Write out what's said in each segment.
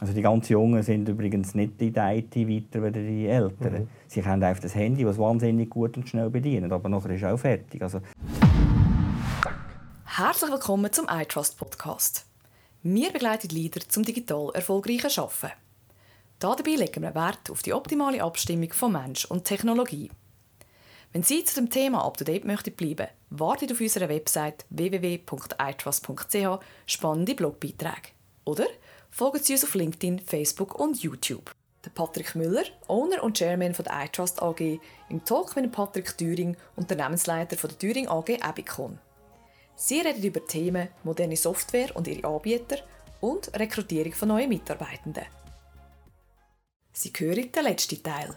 Also die ganz Jungen sind übrigens nicht in der IT weiter als die Älteren. Mhm. Sie haben einfach das Handy, das wahnsinnig gut und schnell bedienen, aber nachher ist es auch fertig. Also Herzlich willkommen zum iTrust Podcast. Wir begleiten Leader zum digital erfolgreichen Arbeiten. Dabei legen wir Wert auf die optimale Abstimmung von Mensch und Technologie. Wenn Sie zu dem Thema up-to-date möchten bleiben, wartet auf unserer Website www.itrust.ch spannende Blogbeiträge. Oder folgen Sie uns auf LinkedIn, Facebook und YouTube. Der Patrick Müller, Owner und Chairman von der iTrust AG, im Talk mit Patrick Thüring, Unternehmensleiter von der Thüring AG Abicon. Sie reden über Themen moderne Software und ihre Anbieter und Rekrutierung von neuen Mitarbeitenden. Sie hören den letzten Teil.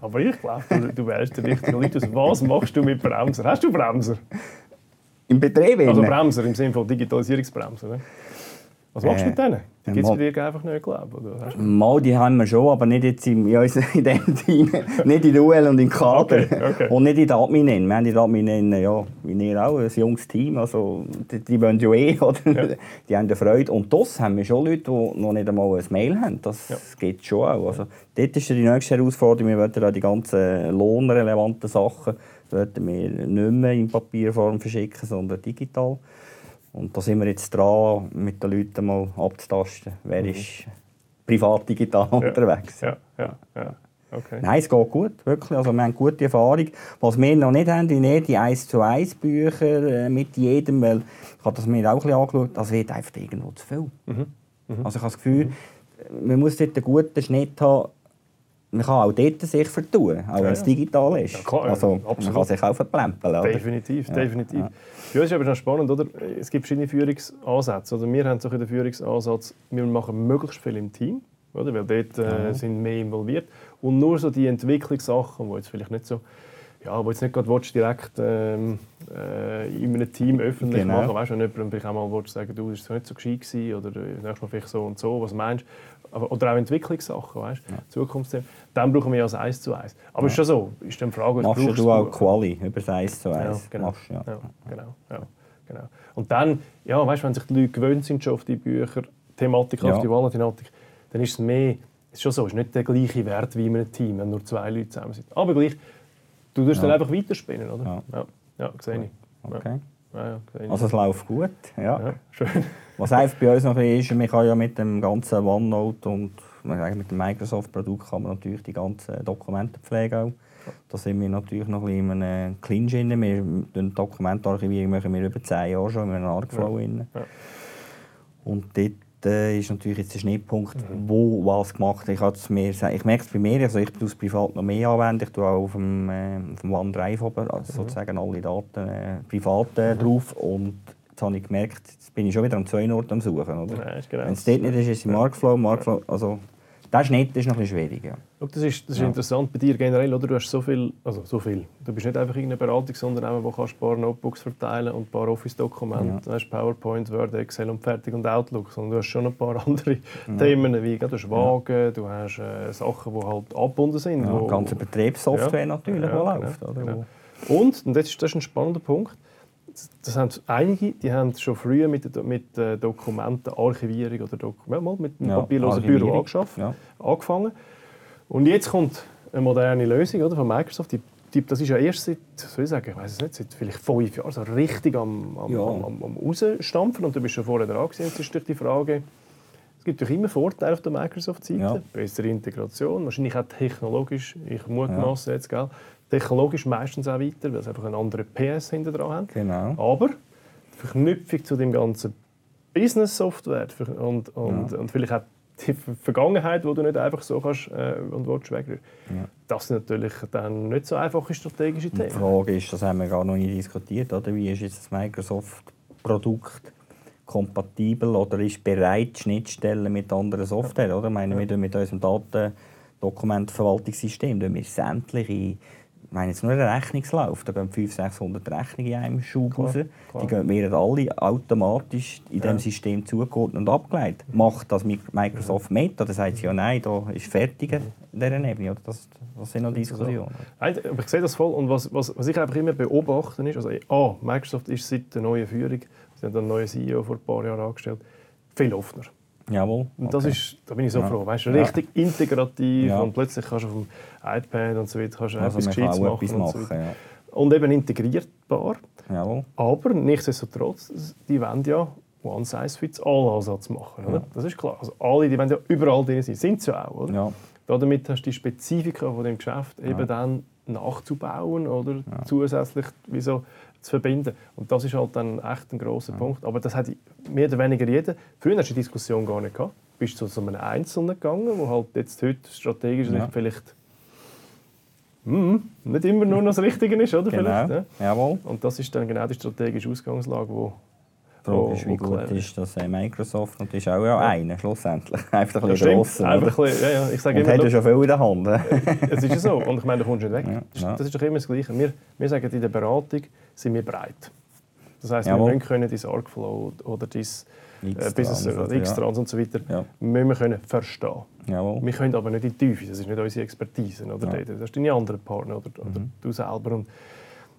Aber ich glaube, du, du wärst der richtige Leute. Was machst du mit Bremser? Hast du Bremser? Im Betrieb? Also Bremser im Sinne von Digitalisierungsbremser. Ne? Was machst du mit denen? Die gibt es bei dir einfach nicht, glaube ich. Mal, die haben wir schon, aber nicht jetzt in, in, in dem Team. nicht in der UL und im Kader. Okay, okay. Und nicht in der Admin. Wir haben in der ja, wie ihr auch, ein junges Team. Also, die, die wollen ja eh, oder? Ja. Die haben Freude. Und das haben wir schon Leute, die noch nicht einmal ein Mail haben. Das ja. geht schon auch. Also, dort ist die nächste Herausforderung. Wir wollen auch die ganzen lohnrelevanten Sachen wir nicht mehr in Papierform verschicken, sondern digital. Und da sind wir jetzt dran, mit den Leuten mal abzutasten, wer mhm. ist privat digital ja. unterwegs. Ja, ja, ja. Okay. Nein, es geht gut, wirklich. Also wir haben gute Erfahrung. Was wir noch nicht haben, sind die 1 zu 1 Bücher äh, mit jedem, weil ich habe das mir auch ein bisschen angeschaut, das wird einfach irgendwo zu viel. Mhm. Mhm. Also ich habe das Gefühl, mhm. man muss dort einen guten Schnitt haben, man kann auch dort sich vertun, auch wenn es digital ist. Ja, klar, also, absolut. man kann sich auch verplempeln. Definitiv, ja. definitiv. Ja. Ja, das ist aber noch spannend, oder? Es gibt verschiedene Führungsansätze. Oder wir haben so den Führungsansatz, wir machen möglichst viel im Team, oder? weil dort äh, sind mehr involviert. Und nur so die Entwicklungssachen, die jetzt vielleicht nicht so ja, wo jetzt nicht gerade willst, direkt ähm, äh, in einem Team öffentlich genau. machen weißt, wenn jemand vielleicht auch mal willst, sagen du, das war nicht so gescheit gewesen, oder äh, nächstes Mal vielleicht so und so, was meinst oder auch Entwicklungssachen, weißt ja. Zukunftsthemen. Dann brauchen wir ja das 1 zu 1. Aber ja. ist schon so, ist dann die Frage, was Machst du auch Quali über das 1 zu 1? Ja, genau. Machst, ja. ja. genau, ja, genau. Und dann, ja, weißt, wenn sich die Leute gewöhnt sind schon auf die Bücher, Thematik, auf die Wahlthematik, dann ist es mehr, ist schon so, ist nicht der gleiche Wert wie in einem Team, wenn nur zwei Leute zusammen sind. Aber gleich, du tust dann einfach weiterspinnen, oder? Ja, ja, ja sehe ich. Okay. Ja, ja, also es läuft gut, ja. ja schön. Was einfach bei uns noch ist, man kann ja mit dem ganzen OneNote und mit dem Microsoft-Produkt kann man natürlich die ganzen Dokumente pflegen. Da sind wir natürlich noch ein bisschen in einem Clinch drin. Wir Dokumentarchivierung machen wir über zehn Jahre schon in einem Arcflow. Ja. Ja. Und dort äh, ist natürlich jetzt der Schnittpunkt, mhm. wo was gemacht ich, ich merke es bei mir, also ich tue es privat noch mehr anwenden. Ich tue auch auf dem, äh, auf dem OneDrive oben, also mhm. sozusagen alle Daten äh, privat äh, mhm. drauf. Und jetzt habe ich gemerkt, jetzt bin ich schon wieder an zwei Orten am Suchen. Oder? Ja, genau. Wenn es dort nicht ist, ist es im Markflow. Markflow also, der Schnitt ist noch ein bisschen schwierig. Ja. das ist, das ist ja. interessant bei dir generell, oder? Du hast so viel, also so viel. Du bist nicht einfach irgendeine Beratung, sondern auch, wo kannst ein paar Notebooks verteilen und ein paar Office-Dokumente. Ja. Du hast PowerPoint, Word, Excel und fertig und Outlook. Sondern du hast schon ein paar andere ja. Themen, wie du hast Wagen, du hast äh, Sachen, die halt abgebunden sind. Ja, wo, ganze Betriebssoftware natürlich, ja, die läuft. Genau, genau. Und, und das ist, das ist ein spannender Punkt, das haben einige, die haben schon früher mit, mit äh, Dokumentenarchivierung oder Dok mit einem ja, papierlosen Büro angeschafft, ja. angefangen. Und jetzt kommt eine moderne Lösung oder, von Microsoft. Die, die, das ist ja erst seit, soll ich sagen, ich weiß es nicht, seit vielleicht fünf Jahren so richtig am, am, ja. am, am, am Rausstampfen. Und du bist schon vorher dran gewesen. Jetzt ist durch die Frage, es gibt doch immer Vorteile auf der Microsoft-Seite. Ja. Bessere Integration, wahrscheinlich auch technologisch, ich mutmaße ja. jetzt, gell? Technologisch meistens auch weiter, weil sie einfach einen anderen PS hinter dran haben. Genau. Aber die Verknüpfung zu dem ganzen Business-Software und, und, ja. und vielleicht auch die Vergangenheit, die du nicht einfach so kannst äh, und willst wegrühren. Ja. Das sind natürlich dann nicht so einfache strategische Themen. Die Frage ist, das haben wir gar noch nie diskutiert, oder? wie ist jetzt das Microsoft-Produkt kompatibel oder ist bereit, Schnittstellen mit anderen Software, oder? Ich meine, ja. wir mit unserem Daten Dokumentverwaltungssystem wir sämtliche ich meine jetzt nur der Rechnungslauf, da gehen 500, 600 Rechnungen in einem Schub raus. Die gehen, werden alle automatisch in ja. dem System zugeordnet und abgeleitet. Macht das Microsoft mit oder sagt sie, ja nein, da ist fertig in dieser Ebene? Das, das sind noch Diskussionen. Nein, aber ich sehe das voll und was, was, was ich einfach immer beobachte ist, also ah, Microsoft ist seit der neuen Führung, sie haben einen neuen CEO vor ein paar Jahren angestellt, viel offener. Jawohl. Und das ist, da bin ich so ja. froh. Weißt, richtig ja. integrativ ja. und plötzlich kannst du auf dem iPad und so weiter kannst du also etwas Gescheites machen. Und, machen so und, eben integrierbar. Jawohl. Aber nichtsdestotrotz, die wollen ja One Size Fits All Ansatz machen. Oder? Das ist klar. Also alle, die wollen ja überall drin sein. Sind sie auch, oder? Ja. Damit hast du die Spezifika von dem Geschäft eben dann nachzubauen oder zusätzlich wie so zu verbinden. Und das ist halt dann echt ein großer ja. Punkt. Aber das hat mehr oder weniger jeder. Früher hast du die Diskussion gar nicht gehabt. Du bist zu so einem Einzelnen gegangen, wo halt jetzt heute strategisch ja. vielleicht mm, nicht immer nur noch das Richtige ist, oder? Genau. Vielleicht, ja? Jawohl. Und das ist dann genau die strategische Ausgangslage, wo ist, wie gut ist das Microsoft und ist auch ja einer schlussendlich. Einfach ein bisschen grosser. Einfach ein bisschen, ja, ja. Ich sage und immer, hat ja schon viel in der Hand. es ist ja so. Und ich meine, du kommst nicht weg. Ja. Das ist doch immer das Gleiche. Wir, wir sagen, in der Beratung sind wir breit. Das heisst, Jawohl. wir können dein Arcflow oder dein äh, Business oder X-Trans und so weiter ja. müssen wir können verstehen. Jawohl. Wir können aber nicht in die Tiefe. Das ist nicht unsere Expertise. Oder? Ja. Das sind deine anderen Partner oder, oder mhm. du selber. Und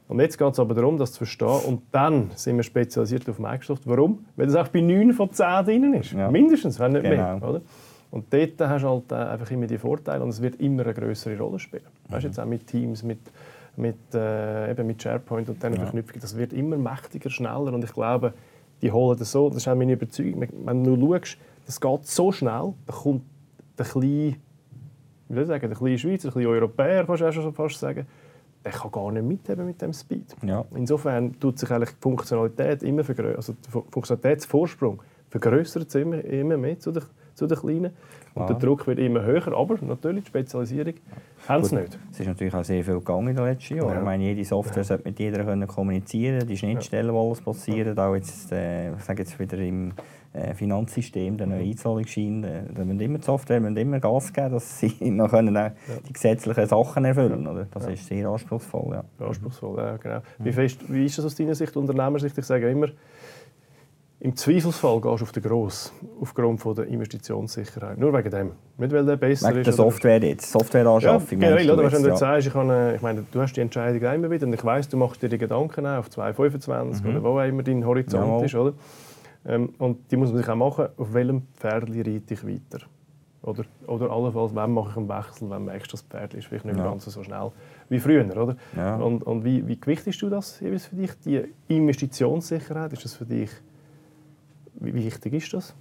und jetzt geht es aber darum, das zu verstehen. Und dann sind wir spezialisiert auf Microsoft. Warum? Weil das auch bei 9 von 10 drin ist. Ja. Mindestens, wenn nicht genau. mehr. Oder? Und dort hast du halt äh, einfach immer die Vorteile und es wird immer eine größere Rolle spielen. Mhm. Weißt du, jetzt auch mit Teams, mit, mit, äh, eben mit SharePoint und diesen ja. Verknüpfungen. Das wird immer mächtiger, schneller und ich glaube, die holen das so. Das ist auch meine Überzeugung. Wenn du schaust, das geht so schnell, da kommt der kleine, wie soll ich sagen, der kleine Schweizer, der kleine Europäer, kannst du auch schon fast sagen, der kann gar nicht mitheben mit dem Speed. Ja. Insofern tut sich eigentlich die Funktionalität immer vergrößern, also der Funktionalitätsvorsprung vergrößert sich immer, immer mehr zu den, zu den Kleinen. Klar. Und der Druck wird immer höher, aber natürlich die Spezialisierung haben sie nicht. Es ist natürlich auch sehr viel gegangen in den letzten Jahren. Ja. Ich meine, jede Software ja. sollte mit jeder können kommunizieren, die Schnittstellen, wo alles passiert, auch jetzt, äh, ich sage jetzt wieder im äh, Finanzsystem, der neue Einzahlungsschein, äh, da müssen immer die Software müssen immer Gas geben, dass sie noch können auch die gesetzlichen Sachen erfüllen können. Das ist sehr anspruchsvoll. Ja. Anspruchsvoll, ja, genau. Wie, fest, wie ist das aus deiner Sicht, Unternehmersicht? Ich sage immer, im Zweifelsfall gehst du auf den Gross, aufgrund von der Investitionssicherheit. Nur wegen dem. Nicht, weil der besser wegen ist. der Software jetzt, Softwareanschaffung. Ja, generell, oder? Wenn du ja. sagst, ich, kann, ich meine, du hast die Entscheidung immer wieder und ich weiss, du machst dir die Gedanken auf 2025 mhm. oder wo auch immer dein Horizont ja. ist, oder? Ähm, und die muss man sich auch machen, auf welchem Pferd reite ich weiter. Oder, oder allenfalls, wann mache ich einen Wechsel, wenn merkst, das Pferd ist vielleicht nicht ja. ganz so schnell wie früher. Oder? Ja. Und, und wie, wie gewichtest du das für dich? Die Investitionssicherheit, ist das für dich, wie wichtig ist das?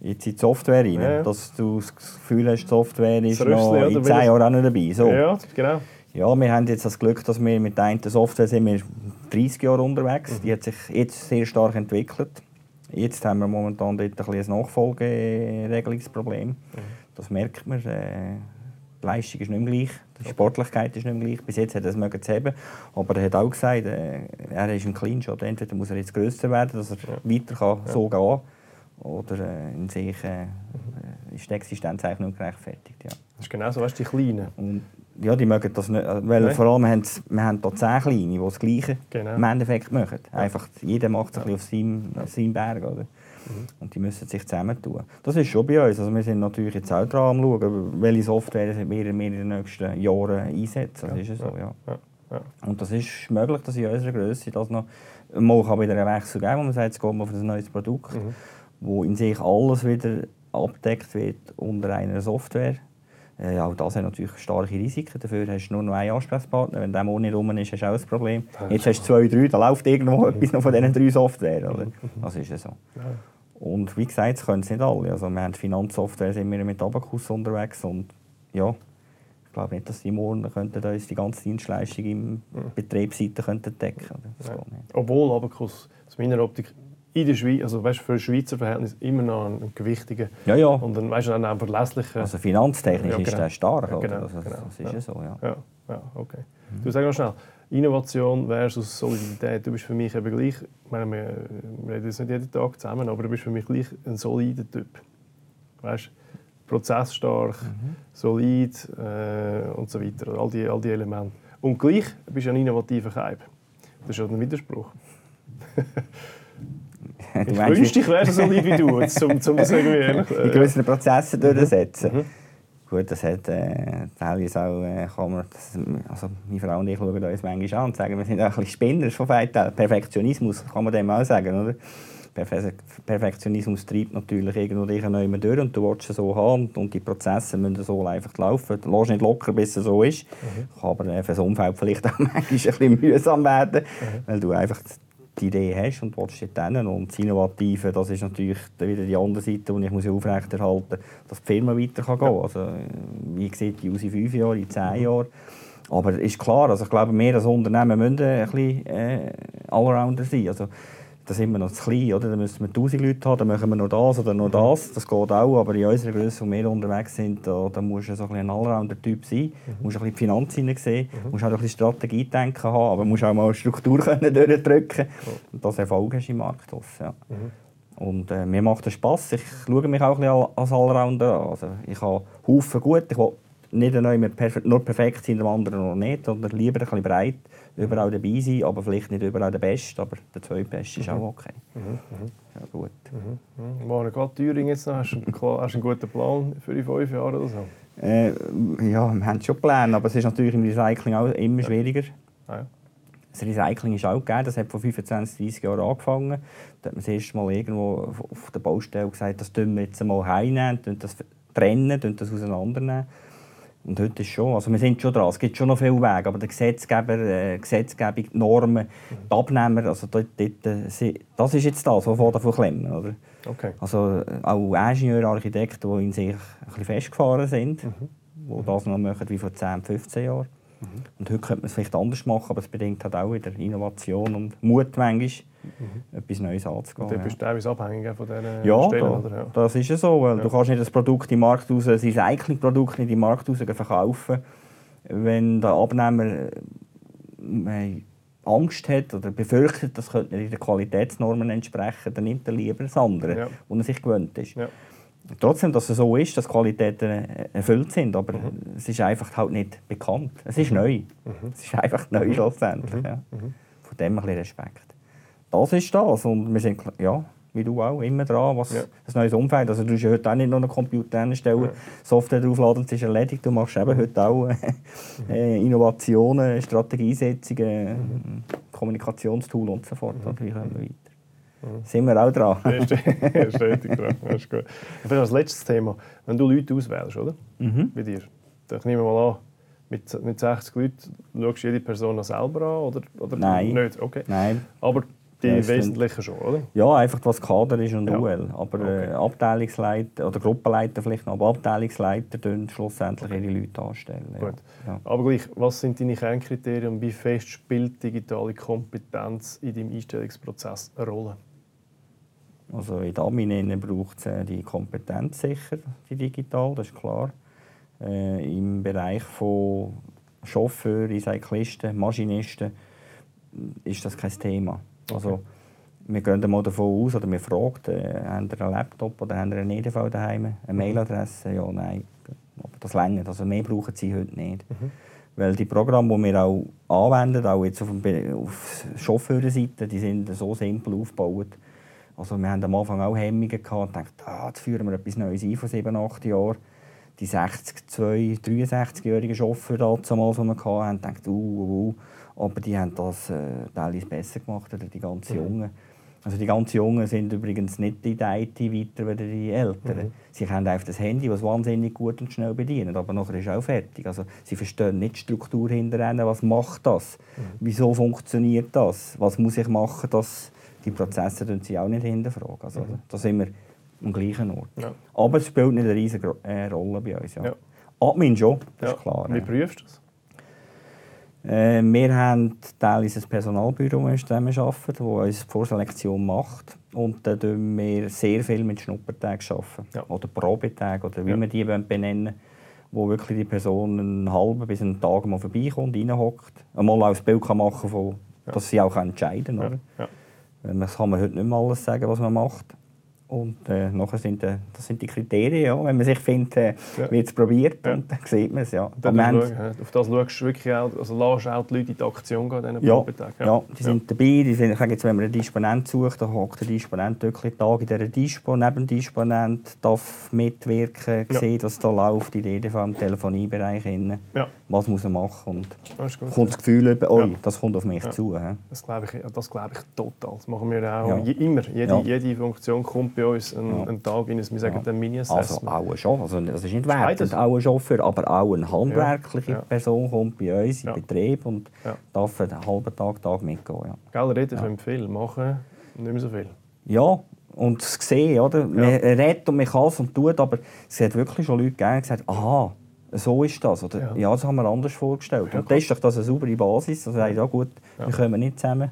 Jetzt in die Software rein, ja. dass du das Gefühl hast, die Software ist noch in zehn Jahren auch nicht dabei. So. Ja, genau. Ja, wir haben jetzt das Glück, dass wir mit der Software sind wir 30 Jahre unterwegs. Mhm. Die hat sich jetzt sehr stark entwickelt. Jetzt haben wir momentan dort ein, ein Nachfolgeregelungsproblem. Mhm. Das merkt man. Äh, die Leistung ist nicht mehr gleich, Sportlichkeit ist nicht mehr gleich. Bis jetzt hat er es mögen zu haben, aber er hat auch gesagt, äh, er ist ein. Oder entweder muss er jetzt grösser werden, dass er ja. weiter kann, ja. so gehen oder äh, in sich äh, mhm. ist die Existenz eigentlich nicht gerechtfertigt. Ja. Das ist genau so, weißt die Kleinen. Und ja, die mögen das nicht. Weil Nein. vor allem haben wir haben hier zehn Kleine, die das Gleiche genau. im Endeffekt machen. Einfach, jeder macht es ja. auf seinem, ja. seinem Berg. Oder? Mhm. Und die müssen sich zusammentun. Das ist schon bei uns. Also wir sind natürlich jetzt auch dran am schauen, welche Software wir in den nächsten Jahren einsetzen. Das ja. ist so, ja. ja. Und das ist möglich, dass in unserer Größe das noch mal kann wieder einen Wechsel geben wo man sagt, jetzt gehen wir auf ein neues Produkt, mhm. wo in sich alles wieder abdeckt wird unter einer Software äh, auch das hat natürlich starke Risiken. Dafür hast du nur noch einen Ansprechpartner. Wenn der Monat rum ist, hast du auch ein Problem. Jetzt hast du zwei, drei, da läuft irgendwo etwas noch von diesen drei Software. Oder? Das ist ja so. Und wie gesagt, das können es nicht alle. Also wir haben Finanzsoftware, sind wir mit Abacus unterwegs und ja, ich glaube nicht, dass die morgen könnten uns die ganze Dienstleistung im Betriebsseite könnten decken könnten. Obwohl Abacus aus meiner Optik in der Schweiz, also weißt, für ein Schweizer Verhältnis immer noch ein gewichtiger ja, ja. und dann weißt auch verlässlicher. Also finanztechnisch ja, genau. ist der stark, ja, genau, also, genau. das ist ja, so, ja. Ja, ja okay. Mhm. Du sag mal schnell, Innovation versus Solidität. Du bist für mich eben gleich, ich meine, wir, wir reden jetzt nicht jeden Tag zusammen, aber du bist für mich gleich ein solider Typ. Weißt, prozessstark, mhm. solid äh, und so weiter, all die, all die Elemente. Und gleich bist du ein innovativer Keib. Das ist ja ein Widerspruch. ich wünschte, ich wäre so lieb wie du, um, um das irgendwie... Äh, in gewissen Prozessen durchzusetzen. Mhm. Gut, das hat äh, teilweise auch, äh, kann man, das, also meine Frau und ich schauen uns manchmal an und sagen, wir sind auch ein bisschen Spinner von Perfektionismus, kann man dem auch sagen, oder? Perfektionismus treibt natürlich irgendwo dich neu durch und du willst es so haben und die Prozesse müssen so einfach laufen. Du lässt nicht locker, bis es so ist. Mhm. Kann aber für das Umfeld vielleicht auch manchmal ein bisschen mühsam werden, mhm. weil du einfach die Idee hast und willst dort hin. Und das Innovative, das ist natürlich wieder die andere Seite, die ich muss aufrechterhalten muss, dass die Firma weiter kann gehen kann. Also, wie sieht die aus in fünf Jahren, in zehn mhm. Jahren? Aber ist klar, also ich glaube, wir als Unternehmen müssen ein bisschen äh, Allrounder sein. Also, da sind wir noch zu klein, oder? Da müssen wir 1000 Leute haben, dann machen wir noch das oder noch das. Das geht auch, aber in unserer Größe, wo wir unterwegs sind, da, da musst du so ein, ein Allrounder-Typ sein. Mhm. Du musst ein bisschen die Finanzen sehen, mhm. musst auch ein bisschen Strategie denken haben, aber musst auch mal eine Struktur können durchdrücken können. Und das Erfolg hast im Markt. Ja. Mhm. Und äh, mir macht das Spass. Ich schaue mich auch ein bisschen als Allrounder an. Also, ich habe Haufen gut. Ich will nicht nur perfekt sein, der andere noch nicht, sondern lieber ein bisschen breit überall dabei sein, aber vielleicht nicht überall der Beste, aber der Zweitbeste ist mhm. auch okay. Mhm. Mhm. Ja, gut. Mhm. War mhm. gerade Thüringen jetzt noch? Hast du, hast du einen guten Plan für die fünf Jahre oder so? Äh, ja, wir haben schon Pläne, aber es ist natürlich im Recycling auch immer schwieriger. Ah, ja. Das Recycling ist auch gegeben, das hat vor 25, 30 Jahren angefangen. Da hat man das erste Mal irgendwo auf der Baustelle gesagt, das tun wir jetzt mal heimnehmen, das trennen, das auseinandernehmen. Und heute ist schon, also wir sind schon dran, es gibt schon noch viele Wege, aber der Gesetzgeber, äh, Gesetzgebung, die Normen, die Abnehmer, also dort, dort, äh, das ist jetzt das, was davon klemmen, oder? Okay. Also äh, auch Ingenieure, Architekten, die in sich ein bisschen festgefahren sind, mhm. die das noch machen wie vor 10, 15 Jahren. Mhm. Und heute könnte man es vielleicht anders machen, aber es bedingt halt auch wieder Innovation und Mut manchmal, mhm. etwas Neues anzugehen. Und du bist teilweise abhängig von diesen ja, Stellen, da, oder? Ja, das ist ja so, weil ja. du kannst nicht das Produkt in den Markt raus, ein Recyclingprodukt in den Markt raus verkaufen, wenn der Abnehmer äh, Angst hat oder befürchtet, das könnte nicht den Qualitätsnormen entsprechen, dann nimmt er lieber das andere, ja. wo er sich gewöhnt ist. Ja. Trotzdem, dass es so ist, dass Qualitäten äh, erfüllt sind, aber mhm. es ist einfach halt nicht bekannt. Es ist mhm. neu. Mhm. Es ist einfach neu mhm. schlussendlich. Mhm. Ja. Mhm. Von dem ein bisschen Respekt das ist das. Und wir sind, ja, wie du auch, immer dran, was ja. ein neues Umfeld. Also du hast ja heute auch nicht noch einen Computer einstellen, ja. Software draufladen, es ist erledigt. Du machst eben heute auch äh, Innovationen, Strategiesetzungen. Kommunikationstool und so fort. Mhm. Wie kommen wir weiter? Sind wir auch dran. ja, stetig dran. Das ist gut. Vielleicht als letztes Thema, wenn du Leute auswählst, oder? Mhm. Bei dir, dann nehmen wir mal an, mit, mit 60 Leuten schaust du jede Person selber an oder, oder Nein. nicht? Okay. Nein. Aber die ja, Wesentlichen schon, oder? Ja, einfach was Kader ist und ja. UL. Aber okay. äh, Abteilungsleiter oder Gruppenleiter vielleicht noch, aber Abteilungsleiter tun schlussendlich okay. ihre Leute anstellen. Gut. Ja. Aber gleich, was sind deine Kernkriterien und wie fest spielt digitale Kompetenz in deinem Einstellungsprozess eine Rolle? Also in Admin braucht es äh, die Kompetenz sicher, die digital, das ist klar. Äh, Im Bereich von Chauffeuren, Cyclisten, Maschinisten ist das kein Thema. Also, wir gehen mal davon aus, oder wir fragen, äh, haben Sie einen Laptop oder haben Sie einen EDV daheim, eine mhm. Mailadresse? Ja, nein. Aber das längert. Also mehr brauchen Sie heute nicht. Mhm. Weil die Programme, die wir auch anwenden, auch jetzt auf, dem, auf Chauffeurseite, die sind so simpel aufgebaut. Also wir haben am Anfang auch Hemmungen gehabt und dachten, ah, jetzt führen wir etwas Neues ein von 7, 8 Jahren. Die 60, 2, 63-jährigen Chauffeure damals, die wir hatten, dachten, uh, uh, uh. Aber die haben das äh, teilweise besser gemacht als die ganz mhm. Jungen. Also die ganz Jungen sind übrigens nicht in der IT weiter als die Älteren. Mhm. Sie haben einfach das Handy, das wahnsinnig gut und schnell bedienen, aber nachher ist es auch fertig. Also sie verstehen nicht die Struktur hinter was macht das, mhm. wieso funktioniert das, was muss ich machen, dass die Prozesse sie auch nicht hinterfragen. Also mhm. da sind wir am gleichen Ort. Ja. Aber es spielt nicht eine riesige äh, Rolle bei uns. Ja. Ja. Admin schon, das ist klar. Wie prüfst du das? Äh, wir haben teilweise ein Personalbüro, das arbeiten, das uns die Vorselektion macht. Und dann arbeiten wir sehr viel mit Schnuppertagen. Ja. Oder Probetagen, oder wie ja. wir die benennen wo wirklich die Person einen halben bis einen Tag mal vorbeikommt, reinhockt, einmal auch ein Bild kann machen kann, dass sie auch entscheiden kann. Ja. Ja. Das kann man heute nicht mehr alles sagen, was man macht. Und äh, nachher sind, äh, das sind die Kriterien, ja. wenn man sich findet, äh, ja. wird es probiert, ja. und dann sieht man es. Ja. Dann haben, auf das schaust du wirklich auch, also lässt auch die Leute in die Aktion gehen, diesen ja. Ja. ja, die sind dabei. Die sind, ich sage jetzt, wenn man einen Disponent sucht, dann hockt der Disponent wirklich Tag in dieser Dispo, neben dem Disponent, darf mitwirken, ja. sehen, was da läuft, in jedem Fall im Telefoniebereich. Ja. Was muss er machen und das kommt das Gefühl über, oh, das kommt auf mich zu. He. Das glaube ich, das glaub ich total. Das machen wir auch immer. Jede, jede Funktion kommt bei uns einen, ja. einen Tag in wir sagen, ja. ein Mini-Assessment. Also auch schon, also das ist nicht wertend, auch ein Chauffeur, aber auch eine handwerkliche ja. Person kommt bei uns in. Betrieb und darf einen halben Tag, Tag mitgehen. Ja. Gell, reden ja. viel, machen nicht mehr so viel. Ja, und das sehen, oder? Ja. Man redet und man kann es und tut, aber es hat wirklich schon Leute gegeben, die gesagt aha, so ist das. Oder, ja. ja, das haben wir anders vorgestellt. Ja, und das ist doch das eine saubere Basis. Also, ja gut, wir kommen nicht zusammen.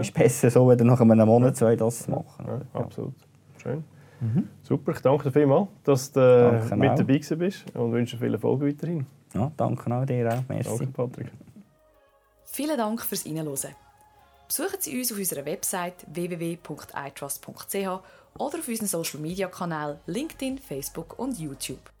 Ist besser so, wenn nach einem Monat zwei das machen. Ja, absolut. Schön. Mhm. Super, ich danke dir vielmals, dass du äh, mit dabei bist und wünsche viel Erfolg weiterhin. Ja, danke auch dir auch. Merci. Danke, Patrick. Vielen Dank fürs Reinhören. Besuchen Sie uns auf unserer Website www.itrust.ch oder auf unseren Social Media Kanälen LinkedIn, Facebook und YouTube.